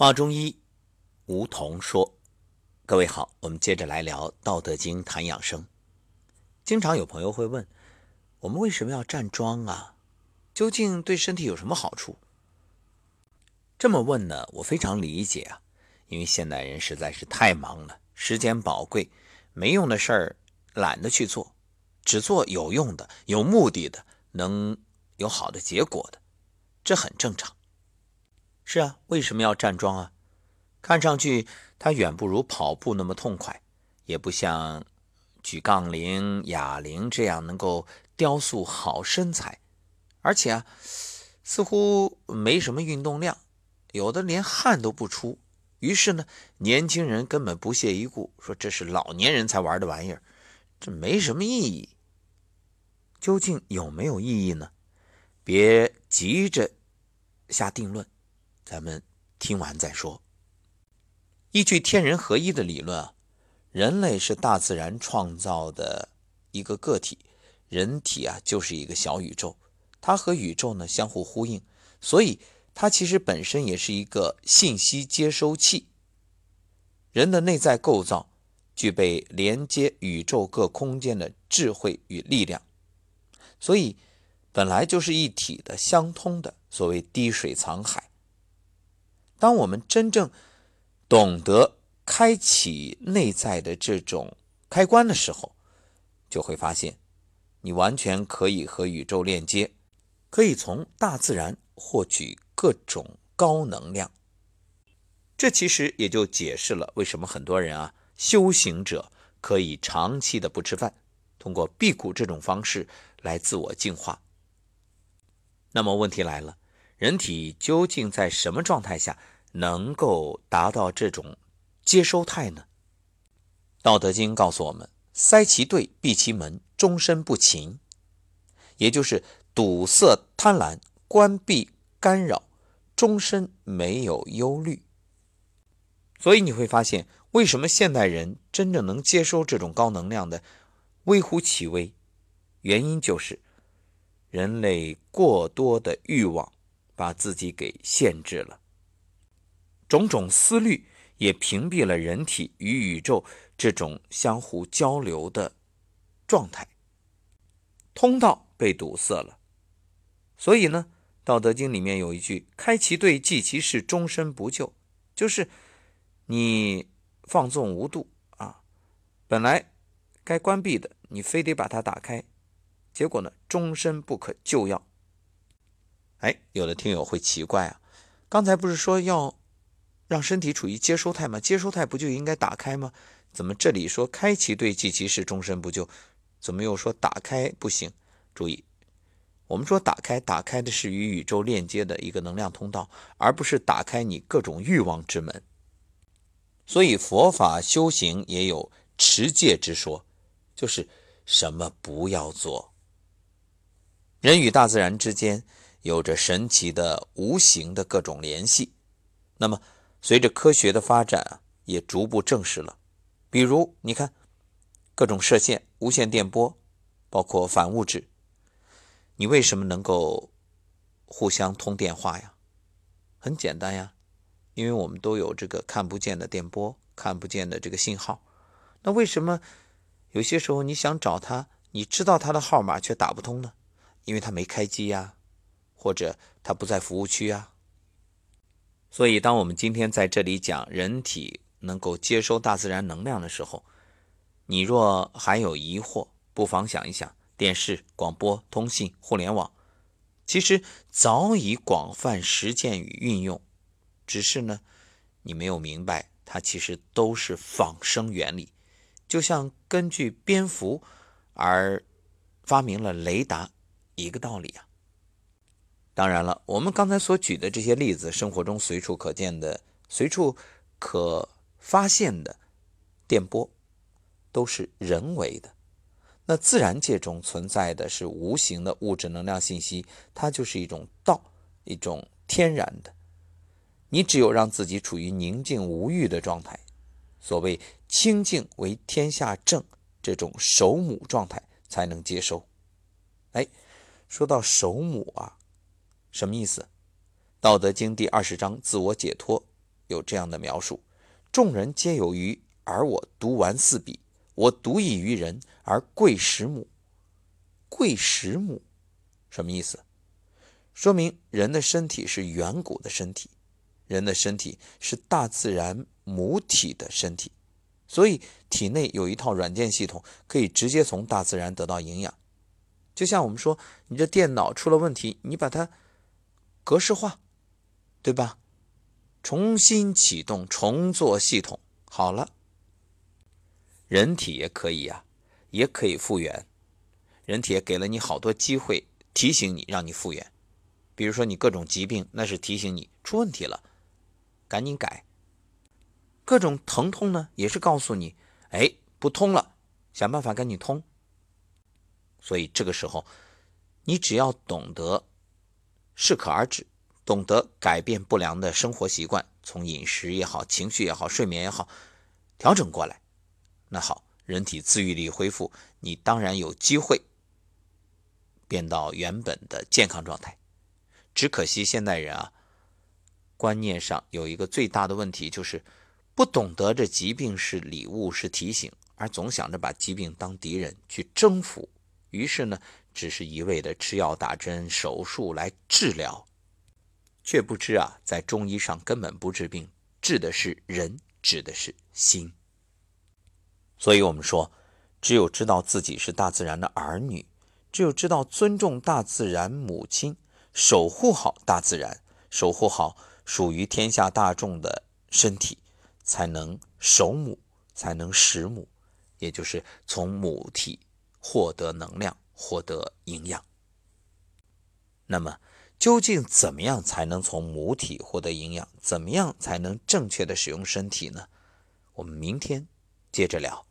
话中医，梧桐说：“各位好，我们接着来聊《道德经》谈养生。经常有朋友会问，我们为什么要站桩啊？究竟对身体有什么好处？这么问呢，我非常理解啊，因为现代人实在是太忙了，时间宝贵，没用的事儿懒得去做，只做有用的、有目的的、能有好的结果的，这很正常。”是啊，为什么要站桩啊？看上去它远不如跑步那么痛快，也不像举杠铃、哑铃这样能够雕塑好身材，而且啊，似乎没什么运动量，有的连汗都不出。于是呢，年轻人根本不屑一顾，说这是老年人才玩的玩意儿，这没什么意义。究竟有没有意义呢？别急着下定论。咱们听完再说。依据天人合一的理论啊，人类是大自然创造的一个个体，人体啊就是一个小宇宙，它和宇宙呢相互呼应，所以它其实本身也是一个信息接收器。人的内在构造具备连接宇宙各空间的智慧与力量，所以本来就是一体的、相通的。所谓滴水藏海。当我们真正懂得开启内在的这种开关的时候，就会发现，你完全可以和宇宙链接，可以从大自然获取各种高能量。这其实也就解释了为什么很多人啊，修行者可以长期的不吃饭，通过辟谷这种方式来自我净化。那么问题来了。人体究竟在什么状态下能够达到这种接收态呢？《道德经》告诉我们：“塞其兑，闭其门，终身不勤。”也就是堵塞贪婪，关闭干扰，终身没有忧虑。所以你会发现，为什么现代人真正能接收这种高能量的微乎其微？原因就是人类过多的欲望。把自己给限制了，种种思虑也屏蔽了人体与宇宙这种相互交流的状态，通道被堵塞了。所以呢，《道德经》里面有一句：“开其对，济其事，终身不救。”就是你放纵无度啊，本来该关闭的，你非得把它打开，结果呢，终身不可救药。哎，有的听友会奇怪啊，刚才不是说要让身体处于接收态吗？接收态不就应该打开吗？怎么这里说开其对即其是，终身不救？怎么又说打开不行？注意，我们说打开，打开的是与宇宙链接的一个能量通道，而不是打开你各种欲望之门。所以佛法修行也有持戒之说，就是什么不要做。人与大自然之间。有着神奇的无形的各种联系，那么随着科学的发展啊，也逐步证实了。比如，你看各种射线、无线电波，包括反物质，你为什么能够互相通电话呀？很简单呀，因为我们都有这个看不见的电波、看不见的这个信号。那为什么有些时候你想找他，你知道他的号码却打不通呢？因为他没开机呀。或者它不在服务区啊，所以当我们今天在这里讲人体能够接收大自然能量的时候，你若还有疑惑，不妨想一想：电视、广播、通信、互联网，其实早已广泛实践与运用，只是呢，你没有明白，它其实都是仿生原理，就像根据蝙蝠而发明了雷达一个道理啊。当然了，我们刚才所举的这些例子，生活中随处可见的、随处可发现的电波，都是人为的。那自然界中存在的是无形的物质能量信息，它就是一种道，一种天然的。你只有让自己处于宁静无欲的状态，所谓清静为天下正这种守母状态，才能接收。哎，说到守母啊。什么意思？《道德经》第二十章“自我解脱”有这样的描述：众人皆有余，而我独完四比。我独异于人，而贵十亩。贵十亩，什么意思？说明人的身体是远古的身体，人的身体是大自然母体的身体，所以体内有一套软件系统，可以直接从大自然得到营养。就像我们说，你这电脑出了问题，你把它格式化，对吧？重新启动，重做系统，好了。人体也可以呀，也可以复原。人体也给了你好多机会，提醒你，让你复原。比如说你各种疾病，那是提醒你出问题了，赶紧改。各种疼痛呢，也是告诉你，哎，不通了，想办法赶紧通。所以这个时候，你只要懂得适可而止，懂得改变不良的生活习惯，从饮食也好，情绪也好，睡眠也好，调整过来。那好，人体自愈力恢复，你当然有机会变到原本的健康状态。只可惜现代人啊，观念上有一个最大的问题，就是不懂得这疾病是礼物，是提醒，而总想着把疾病当敌人去征服。于是呢，只是一味的吃药、打针、手术来治疗，却不知啊，在中医上根本不治病，治的是人，治的是心。所以，我们说，只有知道自己是大自然的儿女，只有知道尊重大自然母亲，守护好大自然，守护好属于天下大众的身体，才能守母，才能食母，也就是从母体获得能量，获得营养。那么，究竟怎么样才能从母体获得营养？怎么样才能正确的使用身体呢？我们明天接着聊。